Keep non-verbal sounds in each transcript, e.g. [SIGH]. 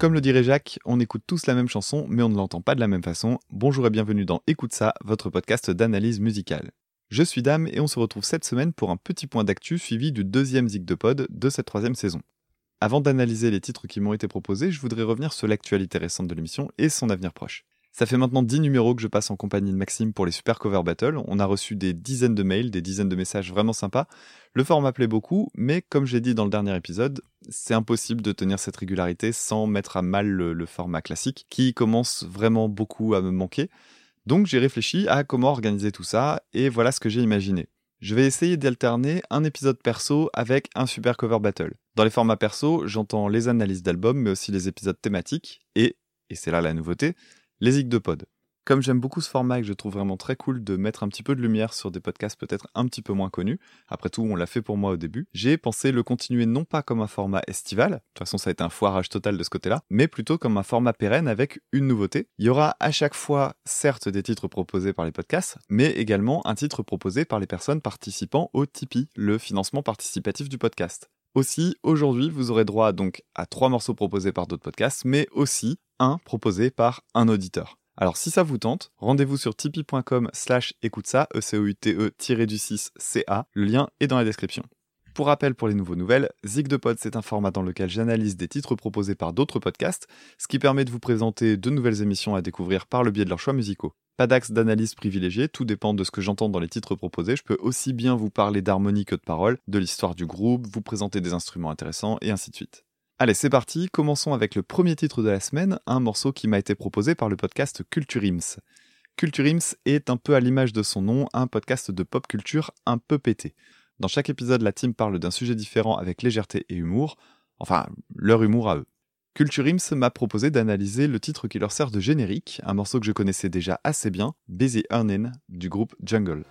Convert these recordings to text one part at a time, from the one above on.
Comme le dirait Jacques, on écoute tous la même chanson, mais on ne l'entend pas de la même façon. Bonjour et bienvenue dans Écoute ça, votre podcast d'analyse musicale. Je suis Dame et on se retrouve cette semaine pour un petit point d'actu suivi du deuxième Zig de Pod de cette troisième saison. Avant d'analyser les titres qui m'ont été proposés, je voudrais revenir sur l'actualité récente de l'émission et son avenir proche. Ça fait maintenant 10 numéros que je passe en compagnie de Maxime pour les Super Cover Battle. On a reçu des dizaines de mails, des dizaines de messages vraiment sympas. Le format plaît beaucoup, mais comme j'ai dit dans le dernier épisode, c'est impossible de tenir cette régularité sans mettre à mal le, format classique, qui commence vraiment beaucoup à me manquer. Donc j'ai réfléchi à comment organiser tout ça, et voilà ce que j'ai imaginé. Je vais essayer d'alterner un épisode perso avec un super cover battle. Dans les formats perso, j'entends les analyses d'albums, mais aussi les épisodes thématiques, et, et c'est là la nouveauté, les Pod. Comme j'aime beaucoup ce format et que je trouve vraiment très cool de mettre un petit peu de lumière sur des podcasts peut-être un petit peu moins connus, après tout on l'a fait pour moi au début, j'ai pensé le continuer non pas comme un format estival, de toute façon ça a été un foirage total de ce côté-là, mais plutôt comme un format pérenne avec une nouveauté. Il y aura à chaque fois certes des titres proposés par les podcasts, mais également un titre proposé par les personnes participant au Tipeee, le financement participatif du podcast. Aussi, aujourd'hui, vous aurez droit donc à trois morceaux proposés par d'autres podcasts, mais aussi un proposé par un auditeur. Alors si ça vous tente, rendez-vous sur tipeee.com slash écoute ça, e c o u t e du 6 ca le lien est dans la description. Pour rappel pour les nouveaux nouvelles, Zig de Pod c'est un format dans lequel j'analyse des titres proposés par d'autres podcasts, ce qui permet de vous présenter de nouvelles émissions à découvrir par le biais de leurs choix musicaux. Pas d'axe d'analyse privilégié, tout dépend de ce que j'entends dans les titres proposés. Je peux aussi bien vous parler d'harmonie que de paroles, de l'histoire du groupe, vous présenter des instruments intéressants et ainsi de suite. Allez, c'est parti, commençons avec le premier titre de la semaine, un morceau qui m'a été proposé par le podcast Culture Ims. Culture est un peu à l'image de son nom, un podcast de pop culture un peu pété. Dans chaque épisode, la team parle d'un sujet différent avec légèreté et humour, enfin, leur humour à eux. Culture Ims m'a proposé d'analyser le titre qui leur sert de générique, un morceau que je connaissais déjà assez bien, Busy Earning, du groupe Jungle.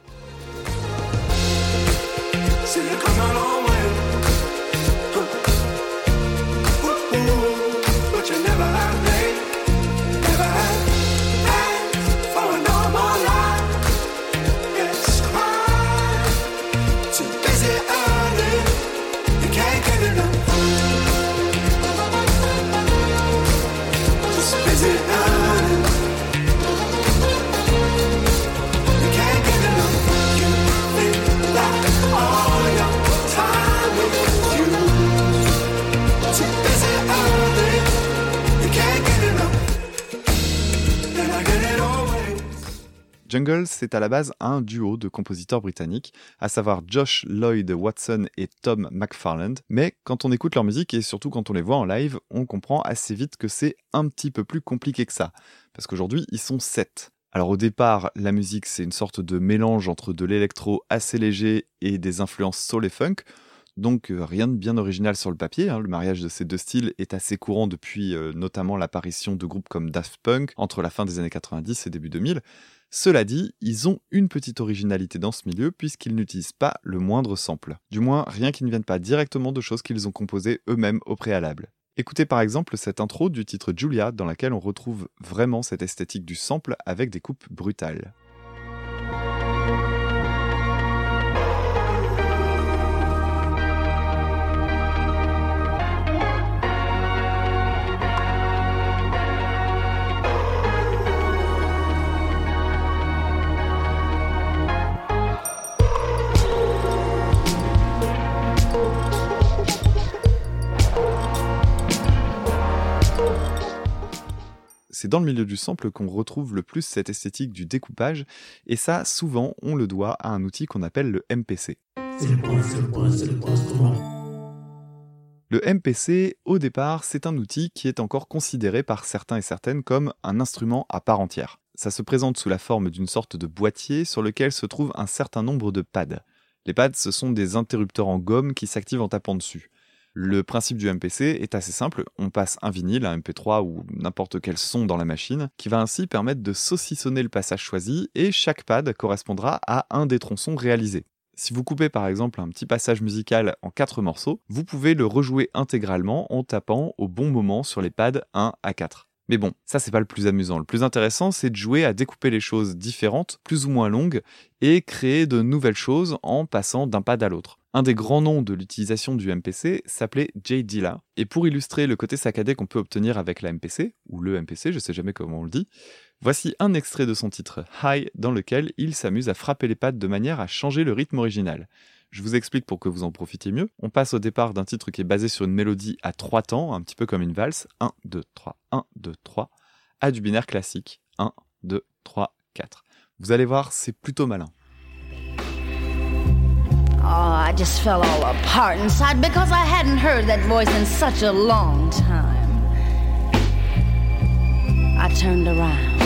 Jungle, c'est à la base un duo de compositeurs britanniques, à savoir Josh Lloyd Watson et Tom McFarland. Mais quand on écoute leur musique et surtout quand on les voit en live, on comprend assez vite que c'est un petit peu plus compliqué que ça. Parce qu'aujourd'hui, ils sont sept. Alors au départ, la musique, c'est une sorte de mélange entre de l'électro assez léger et des influences soul et funk. Donc euh, rien de bien original sur le papier, hein. le mariage de ces deux styles est assez courant depuis euh, notamment l'apparition de groupes comme Daft Punk entre la fin des années 90 et début 2000. Cela dit, ils ont une petite originalité dans ce milieu puisqu'ils n'utilisent pas le moindre sample. Du moins, rien qui ne vienne pas directement de choses qu'ils ont composées eux-mêmes au préalable. Écoutez par exemple cette intro du titre Julia dans laquelle on retrouve vraiment cette esthétique du sample avec des coupes brutales. C'est dans le milieu du sample qu'on retrouve le plus cette esthétique du découpage, et ça, souvent, on le doit à un outil qu'on appelle le MPC. Le MPC, au départ, c'est un outil qui est encore considéré par certains et certaines comme un instrument à part entière. Ça se présente sous la forme d'une sorte de boîtier sur lequel se trouve un certain nombre de pads. Les pads, ce sont des interrupteurs en gomme qui s'activent en tapant dessus. Le principe du MPC est assez simple, on passe un vinyle, un MP3 ou n'importe quel son dans la machine, qui va ainsi permettre de saucissonner le passage choisi, et chaque pad correspondra à un des tronçons réalisés. Si vous coupez par exemple un petit passage musical en quatre morceaux, vous pouvez le rejouer intégralement en tapant au bon moment sur les pads 1 à 4. Mais bon, ça c'est pas le plus amusant. Le plus intéressant, c'est de jouer à découper les choses différentes, plus ou moins longues, et créer de nouvelles choses en passant d'un pad à l'autre. Un des grands noms de l'utilisation du MPC s'appelait Jay Dilla, et pour illustrer le côté saccadé qu'on peut obtenir avec la MPC, ou le MPC, je sais jamais comment on le dit, voici un extrait de son titre High dans lequel il s'amuse à frapper les pads de manière à changer le rythme original. Je vous explique pour que vous en profitiez mieux. On passe au départ d'un titre qui est basé sur une mélodie à trois temps, un petit peu comme une valse. 1, 2, 3, 1, 2, 3. À du binaire classique. 1, 2, 3, 4. Vous allez voir, c'est plutôt malin. Oh, I just fell all apart inside because I hadn't heard that voice in such a long time. I turned around.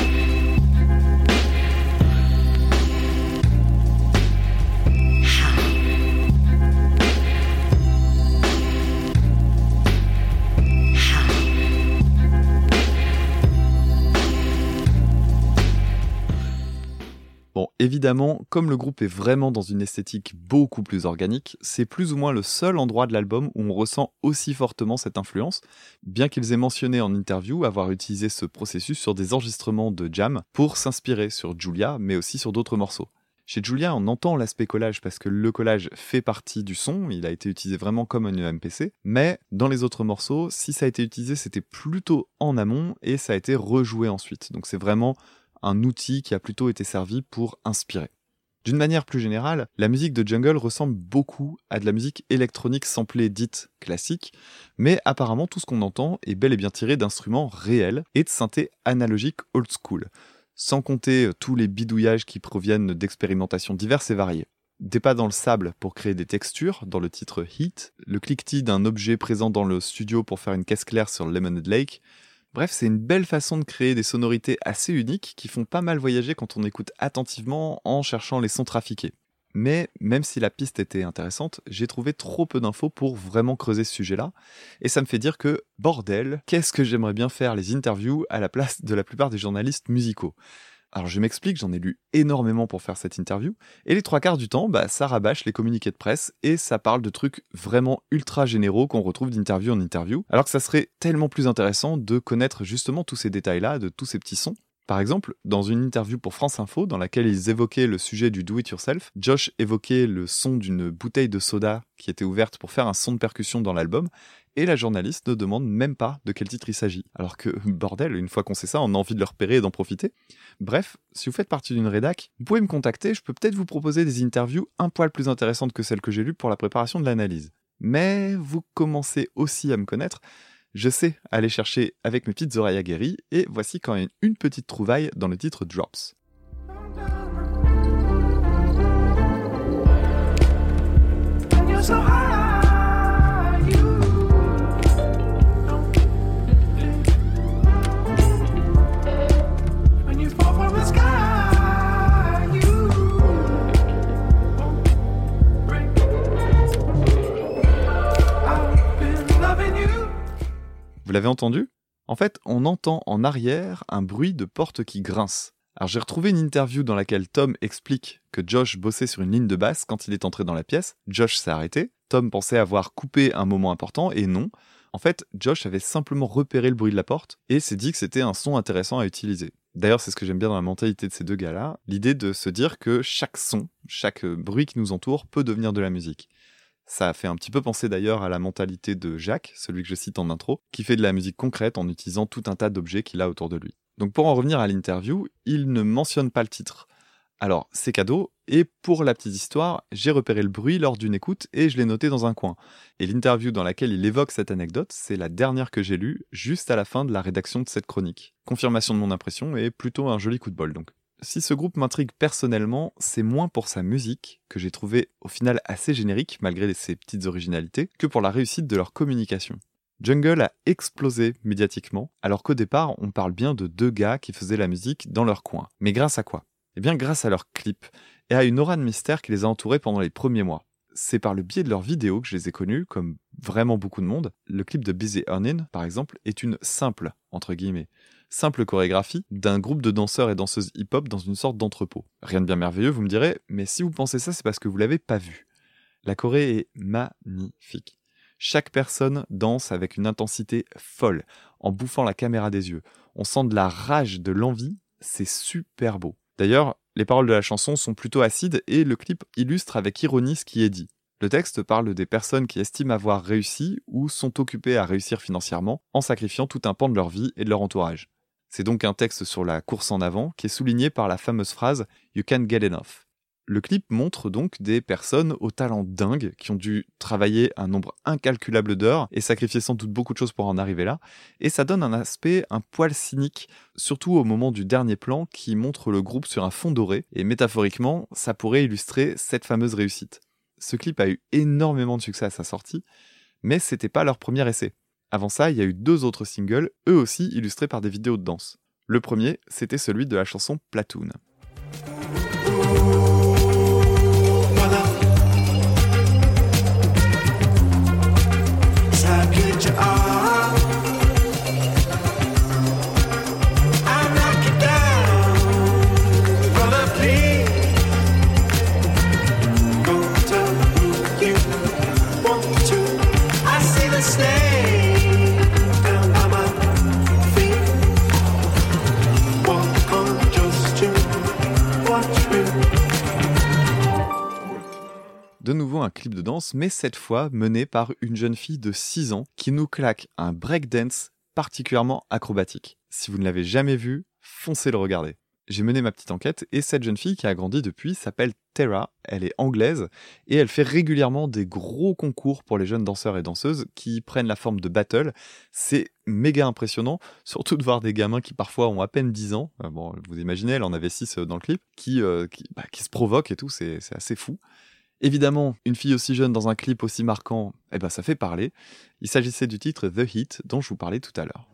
Bon, évidemment, comme le groupe est vraiment dans une esthétique beaucoup plus organique, c'est plus ou moins le seul endroit de l'album où on ressent aussi fortement cette influence, bien qu'ils aient mentionné en interview avoir utilisé ce processus sur des enregistrements de jam pour s'inspirer sur Julia, mais aussi sur d'autres morceaux. Chez Julia, on entend l'aspect collage parce que le collage fait partie du son, il a été utilisé vraiment comme un MPC, mais dans les autres morceaux, si ça a été utilisé, c'était plutôt en amont et ça a été rejoué ensuite. Donc c'est vraiment un outil qui a plutôt été servi pour inspirer. D'une manière plus générale, la musique de Jungle ressemble beaucoup à de la musique électronique samplée dite classique, mais apparemment tout ce qu'on entend est bel et bien tiré d'instruments réels et de synthés analogiques old school, sans compter tous les bidouillages qui proviennent d'expérimentations diverses et variées. Des pas dans le sable pour créer des textures dans le titre Heat, le cliquetis d'un objet présent dans le studio pour faire une caisse claire sur Lemonade Lake, Bref, c'est une belle façon de créer des sonorités assez uniques qui font pas mal voyager quand on écoute attentivement en cherchant les sons trafiqués. Mais même si la piste était intéressante, j'ai trouvé trop peu d'infos pour vraiment creuser ce sujet-là. Et ça me fait dire que, bordel, qu'est-ce que j'aimerais bien faire les interviews à la place de la plupart des journalistes musicaux? Alors je m'explique, j'en ai lu énormément pour faire cette interview, et les trois quarts du temps, bah, ça rabâche les communiqués de presse et ça parle de trucs vraiment ultra généraux qu'on retrouve d'interview en interview, alors que ça serait tellement plus intéressant de connaître justement tous ces détails-là, de tous ces petits sons. Par exemple, dans une interview pour France Info, dans laquelle ils évoquaient le sujet du do-it-yourself, Josh évoquait le son d'une bouteille de soda qui était ouverte pour faire un son de percussion dans l'album, et la journaliste ne demande même pas de quel titre il s'agit. Alors que, [LAUGHS] bordel, une fois qu'on sait ça, on a envie de le repérer et d'en profiter. Bref, si vous faites partie d'une rédac, vous pouvez me contacter, je peux peut-être vous proposer des interviews un poil plus intéressantes que celles que j'ai lues pour la préparation de l'analyse. Mais vous commencez aussi à me connaître, je sais aller chercher avec mes petites oreilles aguerries, et voici quand même une petite trouvaille dans le titre Drops. L'avez entendu? En fait, on entend en arrière un bruit de porte qui grince. Alors j'ai retrouvé une interview dans laquelle Tom explique que Josh bossait sur une ligne de basse quand il est entré dans la pièce. Josh s'est arrêté. Tom pensait avoir coupé un moment important et non. En fait, Josh avait simplement repéré le bruit de la porte et s'est dit que c'était un son intéressant à utiliser. D'ailleurs, c'est ce que j'aime bien dans la mentalité de ces deux gars-là, l'idée de se dire que chaque son, chaque bruit qui nous entoure peut devenir de la musique. Ça a fait un petit peu penser d'ailleurs à la mentalité de Jacques, celui que je cite en intro, qui fait de la musique concrète en utilisant tout un tas d'objets qu'il a autour de lui. Donc pour en revenir à l'interview, il ne mentionne pas le titre. Alors c'est cadeau, et pour la petite histoire, j'ai repéré le bruit lors d'une écoute et je l'ai noté dans un coin. Et l'interview dans laquelle il évoque cette anecdote, c'est la dernière que j'ai lue juste à la fin de la rédaction de cette chronique. Confirmation de mon impression et plutôt un joli coup de bol donc. Si ce groupe m'intrigue personnellement, c'est moins pour sa musique, que j'ai trouvé au final assez générique malgré ses petites originalités, que pour la réussite de leur communication. Jungle a explosé médiatiquement, alors qu'au départ on parle bien de deux gars qui faisaient la musique dans leur coin. Mais grâce à quoi? Eh bien grâce à leurs clips, et à une aura de mystère qui les a entourés pendant les premiers mois. C'est par le biais de leurs vidéos que je les ai connus, comme vraiment beaucoup de monde. Le clip de Busy Earning, par exemple, est une simple, entre guillemets, simple chorégraphie d'un groupe de danseurs et danseuses hip-hop dans une sorte d'entrepôt. Rien de bien merveilleux, vous me direz, mais si vous pensez ça, c'est parce que vous l'avez pas vu. La Corée est magnifique. Chaque personne danse avec une intensité folle, en bouffant la caméra des yeux. On sent de la rage, de l'envie, c'est super beau. D'ailleurs, les paroles de la chanson sont plutôt acides et le clip illustre avec ironie ce qui est dit. Le texte parle des personnes qui estiment avoir réussi ou sont occupées à réussir financièrement en sacrifiant tout un pan de leur vie et de leur entourage. C'est donc un texte sur la course en avant qui est souligné par la fameuse phrase You can't get enough. Le clip montre donc des personnes au talent dingue qui ont dû travailler un nombre incalculable d'heures et sacrifier sans doute beaucoup de choses pour en arriver là. Et ça donne un aspect un poil cynique, surtout au moment du dernier plan qui montre le groupe sur un fond doré. Et métaphoriquement, ça pourrait illustrer cette fameuse réussite. Ce clip a eu énormément de succès à sa sortie, mais c'était pas leur premier essai. Avant ça, il y a eu deux autres singles, eux aussi illustrés par des vidéos de danse. Le premier, c'était celui de la chanson Platoon. De nouveau un clip de danse, mais cette fois mené par une jeune fille de 6 ans qui nous claque un breakdance particulièrement acrobatique. Si vous ne l'avez jamais vu, foncez le regarder. J'ai mené ma petite enquête et cette jeune fille qui a grandi depuis s'appelle Tara, elle est anglaise et elle fait régulièrement des gros concours pour les jeunes danseurs et danseuses qui prennent la forme de battle. C'est méga impressionnant, surtout de voir des gamins qui parfois ont à peine 10 ans, euh, bon vous imaginez, elle en avait 6 euh, dans le clip, qui, euh, bah, qui se provoquent et tout, c'est assez fou. Évidemment, une fille aussi jeune dans un clip aussi marquant, eh ben ça fait parler. Il s'agissait du titre The Heat dont je vous parlais tout à l'heure.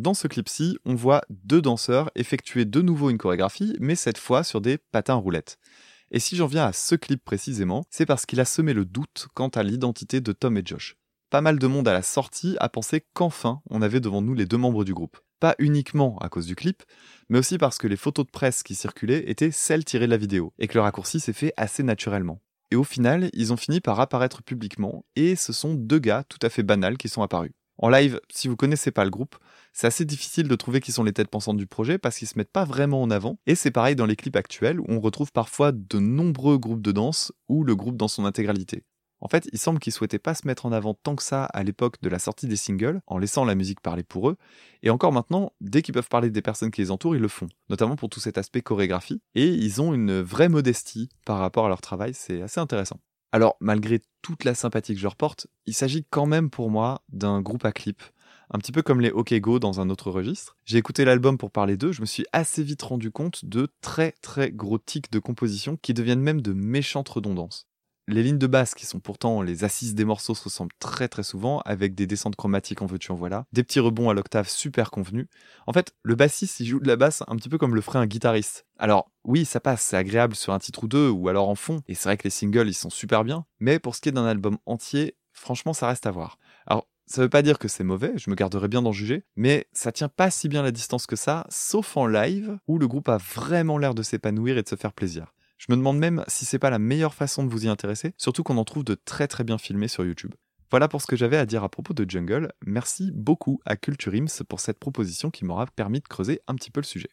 Dans ce clip-ci, on voit deux danseurs effectuer de nouveau une chorégraphie, mais cette fois sur des patins roulettes. Et si j'en viens à ce clip précisément, c'est parce qu'il a semé le doute quant à l'identité de Tom et Josh. Pas mal de monde à la sortie a pensé qu'enfin on avait devant nous les deux membres du groupe. Pas uniquement à cause du clip, mais aussi parce que les photos de presse qui circulaient étaient celles tirées de la vidéo, et que le raccourci s'est fait assez naturellement. Et au final, ils ont fini par apparaître publiquement, et ce sont deux gars tout à fait banals qui sont apparus. En live, si vous connaissez pas le groupe, c'est assez difficile de trouver qui sont les têtes pensantes du projet parce qu'ils se mettent pas vraiment en avant. Et c'est pareil dans les clips actuels où on retrouve parfois de nombreux groupes de danse ou le groupe dans son intégralité. En fait, il semble qu'ils souhaitaient pas se mettre en avant tant que ça à l'époque de la sortie des singles, en laissant la musique parler pour eux, et encore maintenant, dès qu'ils peuvent parler des personnes qui les entourent, ils le font, notamment pour tout cet aspect chorégraphie, et ils ont une vraie modestie par rapport à leur travail, c'est assez intéressant. Alors, malgré toute la sympathie que je leur il s'agit quand même pour moi d'un groupe à clips, un petit peu comme les OK Go dans un autre registre. J'ai écouté l'album pour parler d'eux, je me suis assez vite rendu compte de très très gros tics de composition qui deviennent même de méchantes redondances. Les lignes de basse, qui sont pourtant les assises des morceaux, se ressemblent très très souvent, avec des descentes chromatiques en veux-tu en voilà, des petits rebonds à l'octave super convenus. En fait, le bassiste, il joue de la basse un petit peu comme le ferait un guitariste. Alors, oui, ça passe, c'est agréable sur un titre ou deux, ou alors en fond, et c'est vrai que les singles, ils sont super bien, mais pour ce qui est d'un album entier, franchement, ça reste à voir. Alors, ça veut pas dire que c'est mauvais, je me garderai bien d'en juger, mais ça tient pas si bien la distance que ça, sauf en live, où le groupe a vraiment l'air de s'épanouir et de se faire plaisir. Je me demande même si c'est pas la meilleure façon de vous y intéresser, surtout qu'on en trouve de très très bien filmés sur YouTube. Voilà pour ce que j'avais à dire à propos de Jungle. Merci beaucoup à Culture Ims pour cette proposition qui m'aura permis de creuser un petit peu le sujet.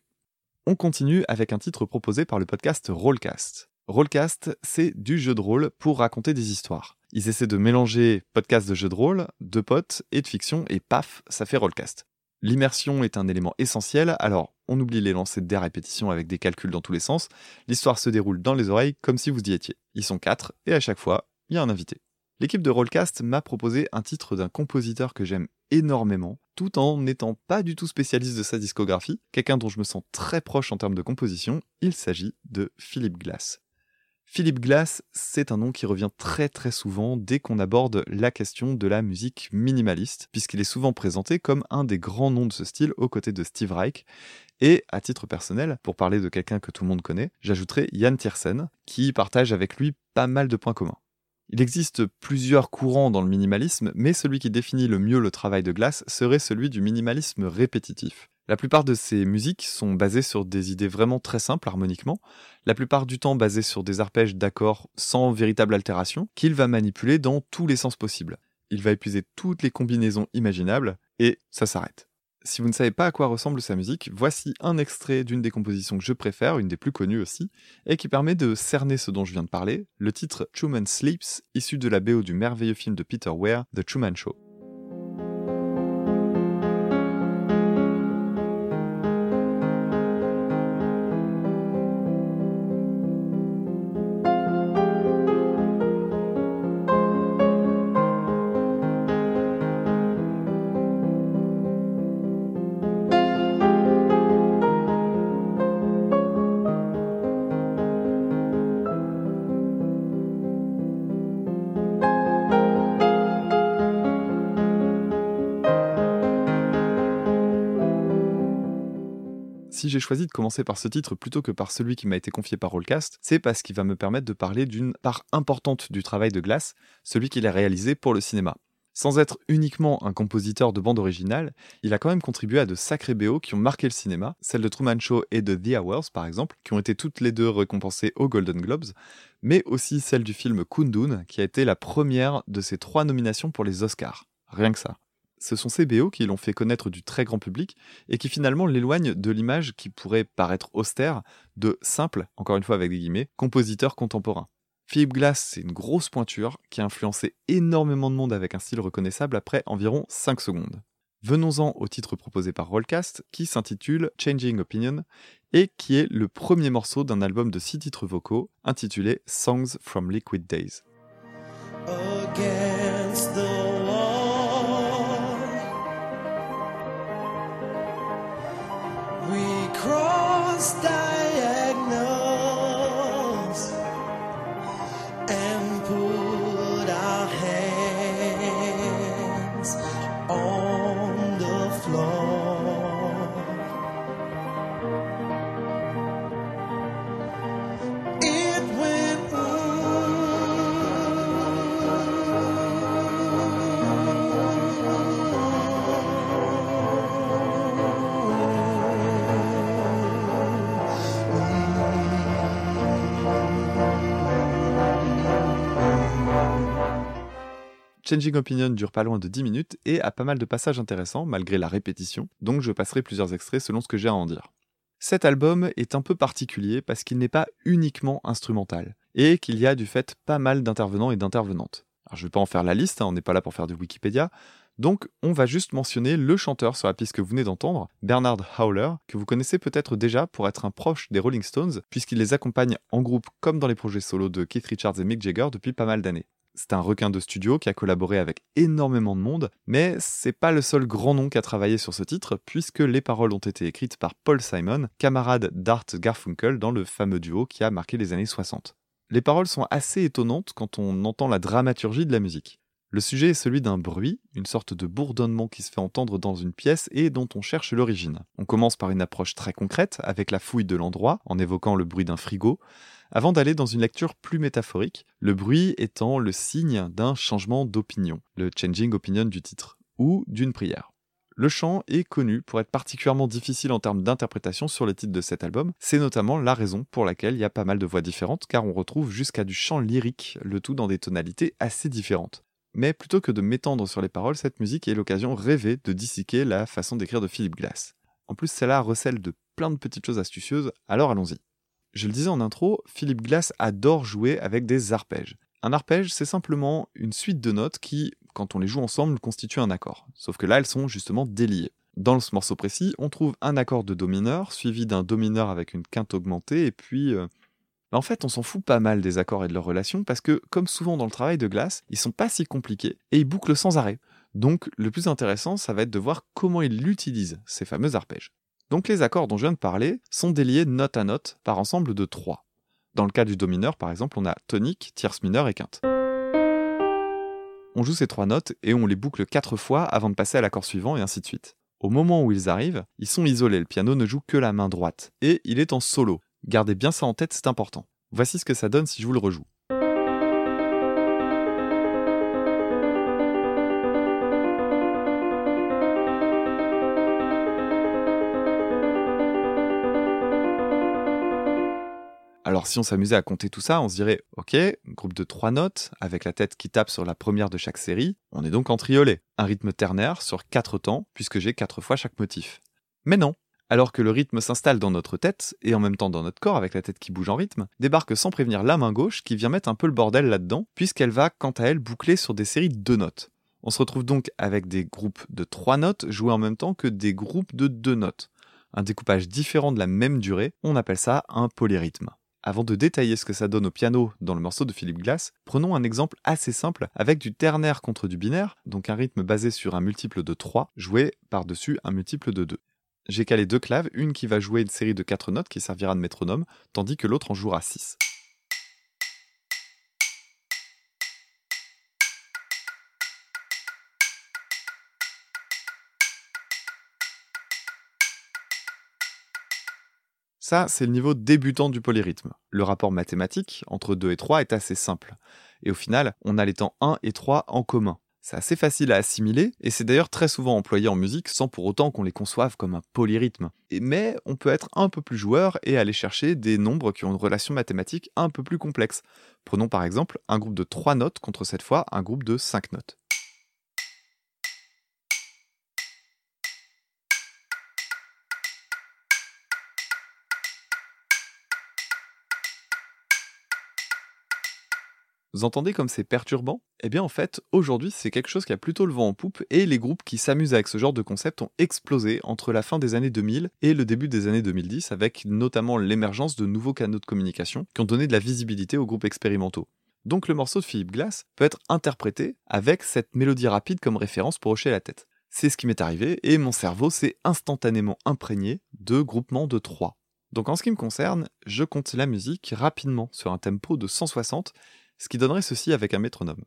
On continue avec un titre proposé par le podcast Rollcast. Rollcast, c'est du jeu de rôle pour raconter des histoires. Ils essaient de mélanger podcast de jeux de rôle, de potes et de fiction, et paf, ça fait Rollcast. L'immersion est un élément essentiel, alors on oublie les lancers des répétitions avec des calculs dans tous les sens, l'histoire se déroule dans les oreilles comme si vous y étiez. Ils sont quatre, et à chaque fois, il y a un invité. L'équipe de Rollcast m'a proposé un titre d'un compositeur que j'aime énormément, tout en n'étant pas du tout spécialiste de sa discographie, quelqu'un dont je me sens très proche en termes de composition, il s'agit de Philippe Glass. Philip Glass, c'est un nom qui revient très très souvent dès qu'on aborde la question de la musique minimaliste, puisqu'il est souvent présenté comme un des grands noms de ce style aux côtés de Steve Reich. Et à titre personnel, pour parler de quelqu'un que tout le monde connaît, j'ajouterai Jan Tiersen, qui partage avec lui pas mal de points communs. Il existe plusieurs courants dans le minimalisme, mais celui qui définit le mieux le travail de Glass serait celui du minimalisme répétitif. La plupart de ses musiques sont basées sur des idées vraiment très simples harmoniquement, la plupart du temps basées sur des arpèges d'accords sans véritable altération, qu'il va manipuler dans tous les sens possibles. Il va épuiser toutes les combinaisons imaginables, et ça s'arrête. Si vous ne savez pas à quoi ressemble sa musique, voici un extrait d'une des compositions que je préfère, une des plus connues aussi, et qui permet de cerner ce dont je viens de parler, le titre Truman Sleeps, issu de la BO du merveilleux film de Peter Weir, The Truman Show. J'ai choisi de commencer par ce titre plutôt que par celui qui m'a été confié par Rollcast, c'est parce qu'il va me permettre de parler d'une part importante du travail de Glass, celui qu'il a réalisé pour le cinéma. Sans être uniquement un compositeur de bande originale, il a quand même contribué à de sacrés BO qui ont marqué le cinéma, celles de Truman Show et de The Hours par exemple, qui ont été toutes les deux récompensées aux Golden Globes, mais aussi celle du film Kundun, qui a été la première de ces trois nominations pour les Oscars. Rien que ça ce sont ces BO qui l'ont fait connaître du très grand public et qui finalement l'éloignent de l'image qui pourrait paraître austère de simple, encore une fois avec des guillemets, compositeur contemporain. Philip Glass, c'est une grosse pointure qui a influencé énormément de monde avec un style reconnaissable après environ 5 secondes. Venons-en au titre proposé par Rollcast qui s'intitule Changing Opinion et qui est le premier morceau d'un album de 6 titres vocaux intitulé Songs from Liquid Days. stop. Changing Opinion dure pas loin de 10 minutes et a pas mal de passages intéressants malgré la répétition, donc je passerai plusieurs extraits selon ce que j'ai à en dire. Cet album est un peu particulier parce qu'il n'est pas uniquement instrumental, et qu'il y a du fait pas mal d'intervenants et d'intervenantes. Alors je vais pas en faire la liste, hein, on n'est pas là pour faire du Wikipédia, donc on va juste mentionner le chanteur sur la piste que vous venez d'entendre, Bernard Howler, que vous connaissez peut-être déjà pour être un proche des Rolling Stones, puisqu'il les accompagne en groupe comme dans les projets solos de Keith Richards et Mick Jagger depuis pas mal d'années. C'est un requin de studio qui a collaboré avec énormément de monde, mais c'est pas le seul grand nom qui a travaillé sur ce titre, puisque les paroles ont été écrites par Paul Simon, camarade d'Art Garfunkel dans le fameux duo qui a marqué les années 60. Les paroles sont assez étonnantes quand on entend la dramaturgie de la musique. Le sujet est celui d'un bruit, une sorte de bourdonnement qui se fait entendre dans une pièce et dont on cherche l'origine. On commence par une approche très concrète, avec la fouille de l'endroit, en évoquant le bruit d'un frigo, avant d'aller dans une lecture plus métaphorique, le bruit étant le signe d'un changement d'opinion, le changing opinion du titre, ou d'une prière. Le chant est connu pour être particulièrement difficile en termes d'interprétation sur le titre de cet album. C'est notamment la raison pour laquelle il y a pas mal de voix différentes, car on retrouve jusqu'à du chant lyrique, le tout dans des tonalités assez différentes. Mais plutôt que de m'étendre sur les paroles, cette musique est l'occasion rêvée de disséquer la façon d'écrire de Philip Glass. En plus, celle-là recèle de plein de petites choses astucieuses, alors allons-y. Je le disais en intro, Philippe Glass adore jouer avec des arpèges. Un arpège, c'est simplement une suite de notes qui, quand on les joue ensemble, constituent un accord. Sauf que là, elles sont justement déliées. Dans ce morceau précis, on trouve un accord de do mineur, suivi d'un do mineur avec une quinte augmentée, et puis... Euh, en fait, on s'en fout pas mal des accords et de leurs relations, parce que, comme souvent dans le travail de Glass, ils sont pas si compliqués, et ils bouclent sans arrêt. Donc, le plus intéressant, ça va être de voir comment il utilise ces fameux arpèges. Donc les accords dont je viens de parler sont déliés note à note par ensemble de trois. Dans le cas du Do mineur, par exemple, on a tonique, tierce mineure et quinte. On joue ces trois notes et on les boucle quatre fois avant de passer à l'accord suivant et ainsi de suite. Au moment où ils arrivent, ils sont isolés, le piano ne joue que la main droite, et il est en solo. Gardez bien ça en tête, c'est important. Voici ce que ça donne si je vous le rejoue. Alors si on s'amusait à compter tout ça, on se dirait, ok, groupe de trois notes, avec la tête qui tape sur la première de chaque série, on est donc en triolet, un rythme ternaire sur quatre temps, puisque j'ai quatre fois chaque motif. Mais non, alors que le rythme s'installe dans notre tête, et en même temps dans notre corps avec la tête qui bouge en rythme, débarque sans prévenir la main gauche qui vient mettre un peu le bordel là-dedans, puisqu'elle va quant à elle boucler sur des séries de deux notes. On se retrouve donc avec des groupes de trois notes joués en même temps que des groupes de deux notes. Un découpage différent de la même durée, on appelle ça un polyrythme. Avant de détailler ce que ça donne au piano dans le morceau de Philippe Glass, prenons un exemple assez simple avec du ternaire contre du binaire, donc un rythme basé sur un multiple de 3 joué par-dessus un multiple de 2. J'ai calé deux claves, une qui va jouer une série de 4 notes qui servira de métronome, tandis que l'autre en jouera 6. Ça, c'est le niveau débutant du polyrythme. Le rapport mathématique entre 2 et 3 est assez simple. Et au final, on a les temps 1 et 3 en commun. C'est assez facile à assimiler, et c'est d'ailleurs très souvent employé en musique sans pour autant qu'on les conçoive comme un polyrythme. mais on peut être un peu plus joueur et aller chercher des nombres qui ont une relation mathématique un peu plus complexe. Prenons par exemple un groupe de 3 notes contre cette fois un groupe de 5 notes. Vous entendez comme c'est perturbant? Eh bien en fait, aujourd'hui c'est quelque chose qui a plutôt le vent en poupe et les groupes qui s'amusent avec ce genre de concept ont explosé entre la fin des années 2000 et le début des années 2010 avec notamment l'émergence de nouveaux canaux de communication qui ont donné de la visibilité aux groupes expérimentaux. Donc le morceau de Philippe Glass peut être interprété avec cette mélodie rapide comme référence pour hocher la tête. C'est ce qui m'est arrivé et mon cerveau s'est instantanément imprégné de groupements de 3. Donc en ce qui me concerne, je compte la musique rapidement sur un tempo de 160 ce qui donnerait ceci avec un métronome.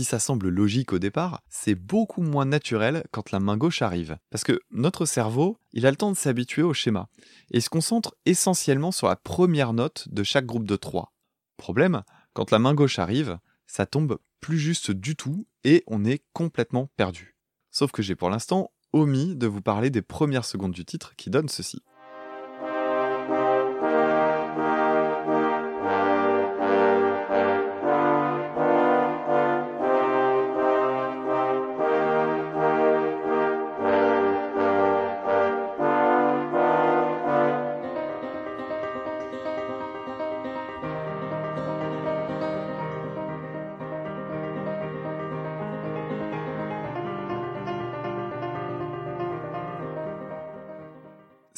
Si ça semble logique au départ, c'est beaucoup moins naturel quand la main gauche arrive. Parce que notre cerveau, il a le temps de s'habituer au schéma, et se concentre essentiellement sur la première note de chaque groupe de 3. Problème, quand la main gauche arrive, ça tombe plus juste du tout, et on est complètement perdu. Sauf que j'ai pour l'instant omis de vous parler des premières secondes du titre qui donnent ceci.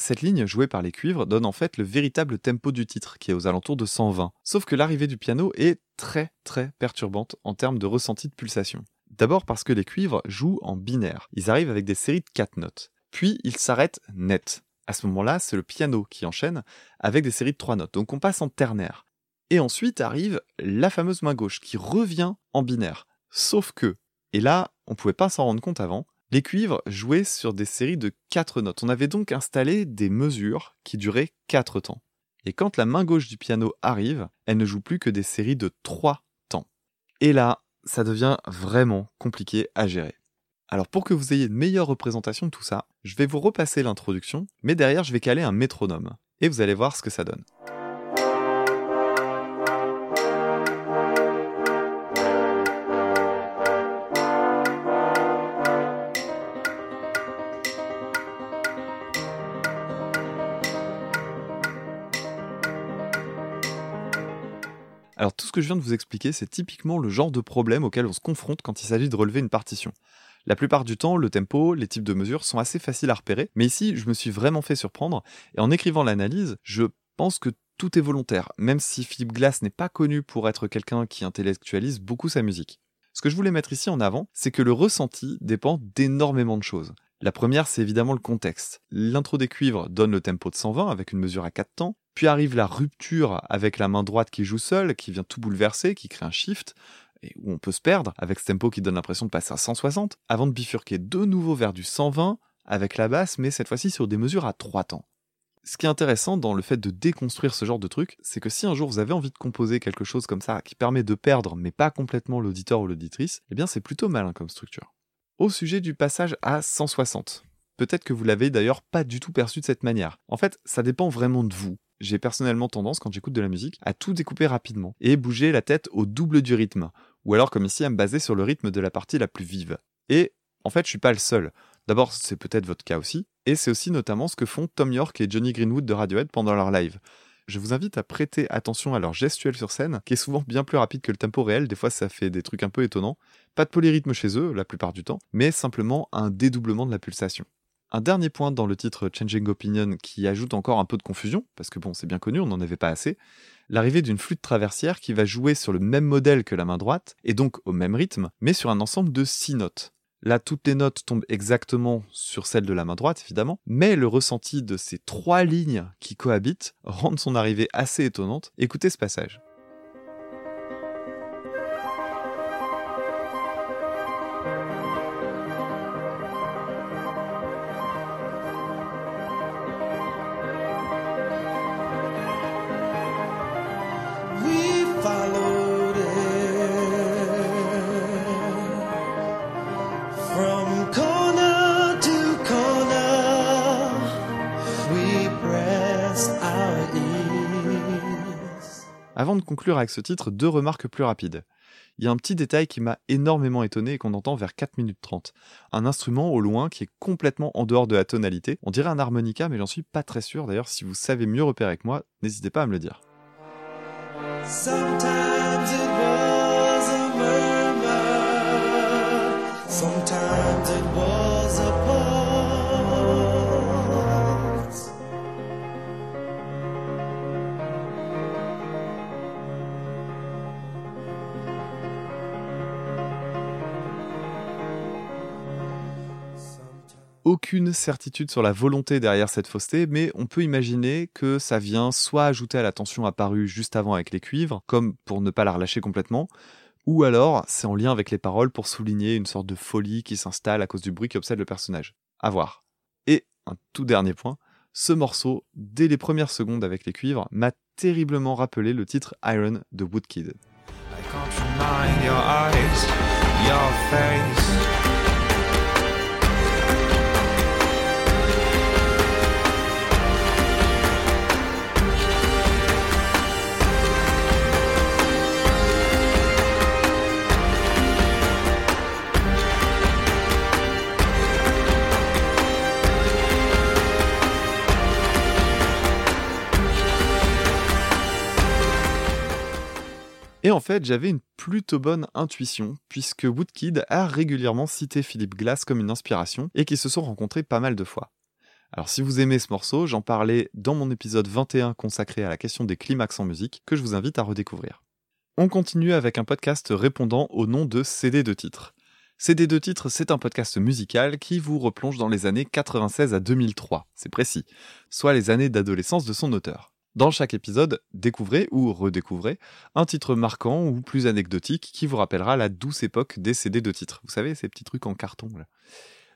Cette ligne jouée par les cuivres donne en fait le véritable tempo du titre, qui est aux alentours de 120. Sauf que l'arrivée du piano est très très perturbante en termes de ressenti de pulsation. D'abord parce que les cuivres jouent en binaire. Ils arrivent avec des séries de 4 notes. Puis ils s'arrêtent net. À ce moment-là, c'est le piano qui enchaîne avec des séries de 3 notes. Donc on passe en ternaire. Et ensuite arrive la fameuse main gauche qui revient en binaire. Sauf que, et là, on pouvait pas s'en rendre compte avant, les cuivres jouaient sur des séries de 4 notes. On avait donc installé des mesures qui duraient 4 temps. Et quand la main gauche du piano arrive, elle ne joue plus que des séries de 3 temps. Et là, ça devient vraiment compliqué à gérer. Alors pour que vous ayez une meilleure représentation de tout ça, je vais vous repasser l'introduction, mais derrière je vais caler un métronome. Et vous allez voir ce que ça donne. Alors tout ce que je viens de vous expliquer, c'est typiquement le genre de problème auquel on se confronte quand il s'agit de relever une partition. La plupart du temps, le tempo, les types de mesures sont assez faciles à repérer, mais ici, je me suis vraiment fait surprendre, et en écrivant l'analyse, je pense que tout est volontaire, même si Philippe Glass n'est pas connu pour être quelqu'un qui intellectualise beaucoup sa musique. Ce que je voulais mettre ici en avant, c'est que le ressenti dépend d'énormément de choses. La première, c'est évidemment le contexte. L'intro des cuivres donne le tempo de 120 avec une mesure à 4 temps, puis arrive la rupture avec la main droite qui joue seule, qui vient tout bouleverser, qui crée un shift, et où on peut se perdre avec ce tempo qui donne l'impression de passer à 160, avant de bifurquer de nouveau vers du 120 avec la basse, mais cette fois-ci sur des mesures à 3 temps. Ce qui est intéressant dans le fait de déconstruire ce genre de truc, c'est que si un jour vous avez envie de composer quelque chose comme ça qui permet de perdre mais pas complètement l'auditeur ou l'auditrice, eh bien c'est plutôt malin comme structure. Au sujet du passage à 160, peut-être que vous l'avez d'ailleurs pas du tout perçu de cette manière. En fait, ça dépend vraiment de vous. J'ai personnellement tendance, quand j'écoute de la musique, à tout découper rapidement et bouger la tête au double du rythme, ou alors comme ici à me baser sur le rythme de la partie la plus vive. Et en fait, je suis pas le seul. D'abord, c'est peut-être votre cas aussi, et c'est aussi notamment ce que font Tom York et Johnny Greenwood de Radiohead pendant leur live. Je vous invite à prêter attention à leur gestuelle sur scène, qui est souvent bien plus rapide que le tempo réel, des fois ça fait des trucs un peu étonnants. Pas de polyrythme chez eux, la plupart du temps, mais simplement un dédoublement de la pulsation. Un dernier point dans le titre Changing Opinion qui ajoute encore un peu de confusion, parce que bon, c'est bien connu, on n'en avait pas assez, l'arrivée d'une flûte traversière qui va jouer sur le même modèle que la main droite, et donc au même rythme, mais sur un ensemble de 6 notes. Là, toutes les notes tombent exactement sur celle de la main droite, évidemment, mais le ressenti de ces trois lignes qui cohabitent rend son arrivée assez étonnante. Écoutez ce passage. De conclure avec ce titre, deux remarques plus rapides. Il y a un petit détail qui m'a énormément étonné et qu'on entend vers 4 minutes 30. Un instrument au loin qui est complètement en dehors de la tonalité. On dirait un harmonica, mais j'en suis pas très sûr. D'ailleurs, si vous savez mieux repérer que moi, n'hésitez pas à me le dire. Aucune certitude sur la volonté derrière cette fausseté, mais on peut imaginer que ça vient soit ajouter à la tension apparue juste avant avec les cuivres, comme pour ne pas la relâcher complètement, ou alors c'est en lien avec les paroles pour souligner une sorte de folie qui s'installe à cause du bruit qui obsède le personnage. À voir. Et un tout dernier point, ce morceau, dès les premières secondes avec les cuivres, m'a terriblement rappelé le titre Iron de Woodkid. Et en fait, j'avais une plutôt bonne intuition, puisque Woodkid a régulièrement cité Philip Glass comme une inspiration, et qu'ils se sont rencontrés pas mal de fois. Alors si vous aimez ce morceau, j'en parlais dans mon épisode 21 consacré à la question des climax en musique, que je vous invite à redécouvrir. On continue avec un podcast répondant au nom de CD de titres. CD de titres, c'est un podcast musical qui vous replonge dans les années 96 à 2003, c'est précis, soit les années d'adolescence de son auteur. Dans chaque épisode, découvrez ou redécouvrez un titre marquant ou plus anecdotique qui vous rappellera la douce époque des CD de titres. Vous savez, ces petits trucs en carton.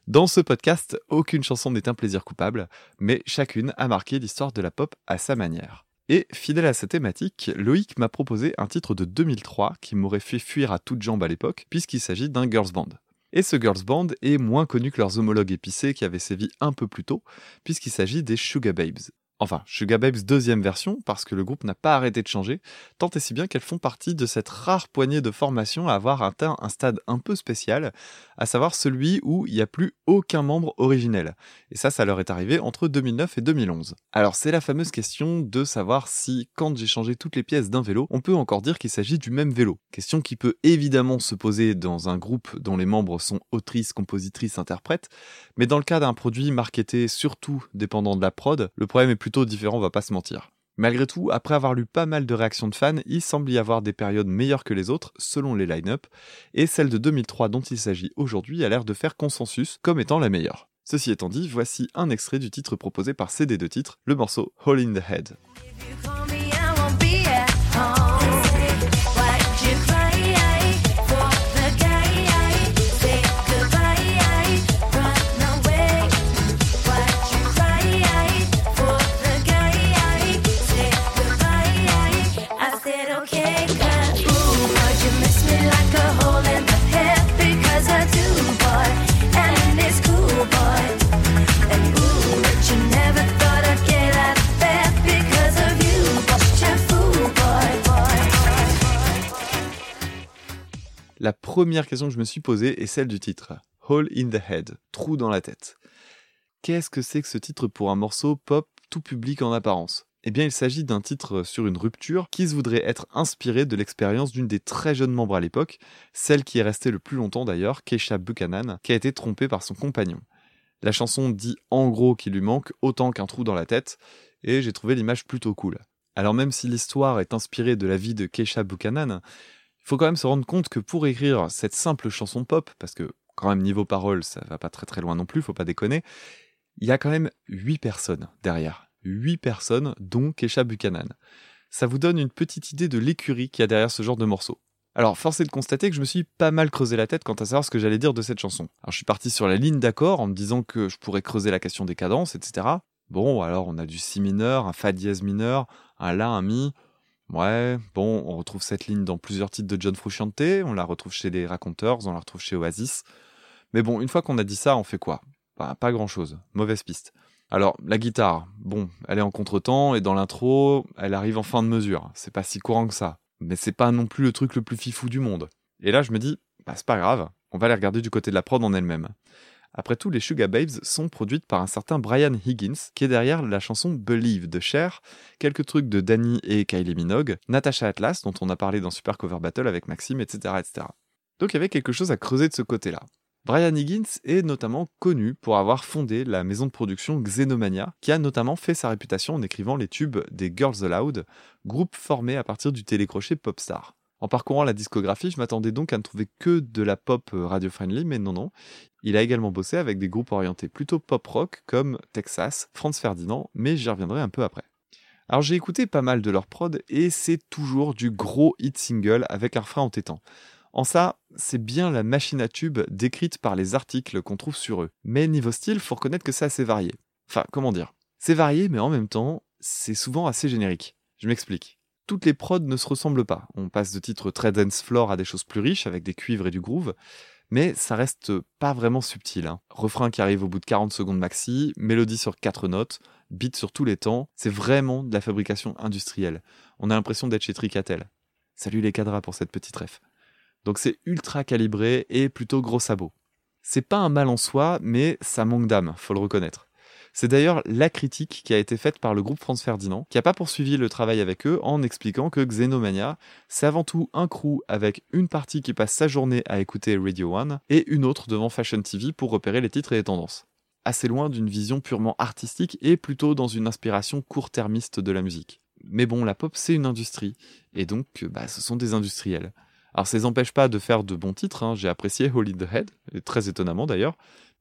Dans ce podcast, aucune chanson n'est un plaisir coupable, mais chacune a marqué l'histoire de la pop à sa manière. Et fidèle à cette thématique, Loïc m'a proposé un titre de 2003 qui m'aurait fait fuir à toutes jambes à l'époque, puisqu'il s'agit d'un girls band. Et ce girls band est moins connu que leurs homologues épicés qui avaient sévi un peu plus tôt, puisqu'il s'agit des Sugar Babes. Enfin, Sugar Babes deuxième version, parce que le groupe n'a pas arrêté de changer, tant et si bien qu'elles font partie de cette rare poignée de formations à avoir atteint un stade un peu spécial, à savoir celui où il n'y a plus aucun membre originel. Et ça, ça leur est arrivé entre 2009 et 2011. Alors c'est la fameuse question de savoir si, quand j'ai changé toutes les pièces d'un vélo, on peut encore dire qu'il s'agit du même vélo. Question qui peut évidemment se poser dans un groupe dont les membres sont autrices, compositrices, interprètes, mais dans le cas d'un produit marketé surtout dépendant de la prod, le problème est plus plutôt différent, on va pas se mentir. Malgré tout, après avoir lu pas mal de réactions de fans, il semble y avoir des périodes meilleures que les autres, selon les line-up, et celle de 2003 dont il s'agit aujourd'hui a l'air de faire consensus comme étant la meilleure. Ceci étant dit, voici un extrait du titre proposé par CD de titre, le morceau Hole in the Head. Première question que je me suis posée est celle du titre. Hole in the Head, trou dans la tête. Qu'est-ce que c'est que ce titre pour un morceau pop tout public en apparence? Eh bien, il s'agit d'un titre sur une rupture qui se voudrait être inspiré de l'expérience d'une des très jeunes membres à l'époque, celle qui est restée le plus longtemps d'ailleurs, Keisha Buchanan, qui a été trompée par son compagnon. La chanson dit en gros qu'il lui manque autant qu'un trou dans la tête, et j'ai trouvé l'image plutôt cool. Alors même si l'histoire est inspirée de la vie de Keisha Buchanan, il faut quand même se rendre compte que pour écrire cette simple chanson pop, parce que quand même niveau parole ça va pas très très loin non plus, faut pas déconner, il y a quand même 8 personnes derrière. 8 personnes, dont Kesha Buchanan. Ça vous donne une petite idée de l'écurie qu'il y a derrière ce genre de morceau. Alors, force est de constater que je me suis pas mal creusé la tête quant à savoir ce que j'allais dire de cette chanson. Alors, je suis parti sur la ligne d'accord en me disant que je pourrais creuser la question des cadences, etc. Bon, alors on a du si mineur, un fa dièse mineur, un la, un mi. Ouais, bon, on retrouve cette ligne dans plusieurs titres de John Frusciante, on la retrouve chez les Raconteurs, on la retrouve chez Oasis. Mais bon, une fois qu'on a dit ça, on fait quoi? Bah, Pas grand chose. Mauvaise piste. Alors, la guitare, bon, elle est en contretemps et dans l'intro, elle arrive en fin de mesure. C'est pas si courant que ça. Mais c'est pas non plus le truc le plus fifou du monde. Et là, je me dis, bah, c'est pas grave, on va aller regarder du côté de la prod en elle-même. Après tout, les Sugar Babes sont produites par un certain Brian Higgins, qui est derrière la chanson Believe de Cher, quelques trucs de Danny et Kylie Minogue, Natasha Atlas, dont on a parlé dans Super Cover Battle avec Maxime, etc., etc. Donc il y avait quelque chose à creuser de ce côté-là. Brian Higgins est notamment connu pour avoir fondé la maison de production Xenomania, qui a notamment fait sa réputation en écrivant les tubes des Girls Aloud, groupe formé à partir du télécrochet Popstar. En parcourant la discographie, je m'attendais donc à ne trouver que de la pop euh, radio-friendly, mais non, non. Il a également bossé avec des groupes orientés plutôt pop-rock comme Texas, Franz Ferdinand, mais j'y reviendrai un peu après. Alors j'ai écouté pas mal de leur prod et c'est toujours du gros hit single avec un refrain entêtant. En ça, c'est bien la machine à tube décrite par les articles qu'on trouve sur eux. Mais niveau style, faut reconnaître que c'est assez varié. Enfin, comment dire? C'est varié, mais en même temps, c'est souvent assez générique. Je m'explique toutes les prods ne se ressemblent pas. On passe de titres très dance floor à des choses plus riches avec des cuivres et du groove, mais ça reste pas vraiment subtil. Hein. Refrain qui arrive au bout de 40 secondes maxi, mélodie sur 4 notes, beat sur tous les temps, c'est vraiment de la fabrication industrielle. On a l'impression d'être chez Tricatel. Salut les cadras pour cette petite ref. Donc c'est ultra calibré et plutôt gros sabot. C'est pas un mal en soi, mais ça manque d'âme, faut le reconnaître. C'est d'ailleurs la critique qui a été faite par le groupe France Ferdinand, qui n'a pas poursuivi le travail avec eux en expliquant que Xenomania, c'est avant tout un crew avec une partie qui passe sa journée à écouter Radio One et une autre devant Fashion TV pour repérer les titres et les tendances. Assez loin d'une vision purement artistique et plutôt dans une inspiration court-termiste de la musique. Mais bon, la pop c'est une industrie, et donc bah, ce sont des industriels. Alors ça les empêche pas de faire de bons titres, hein. j'ai apprécié Holy the Head, très étonnamment d'ailleurs,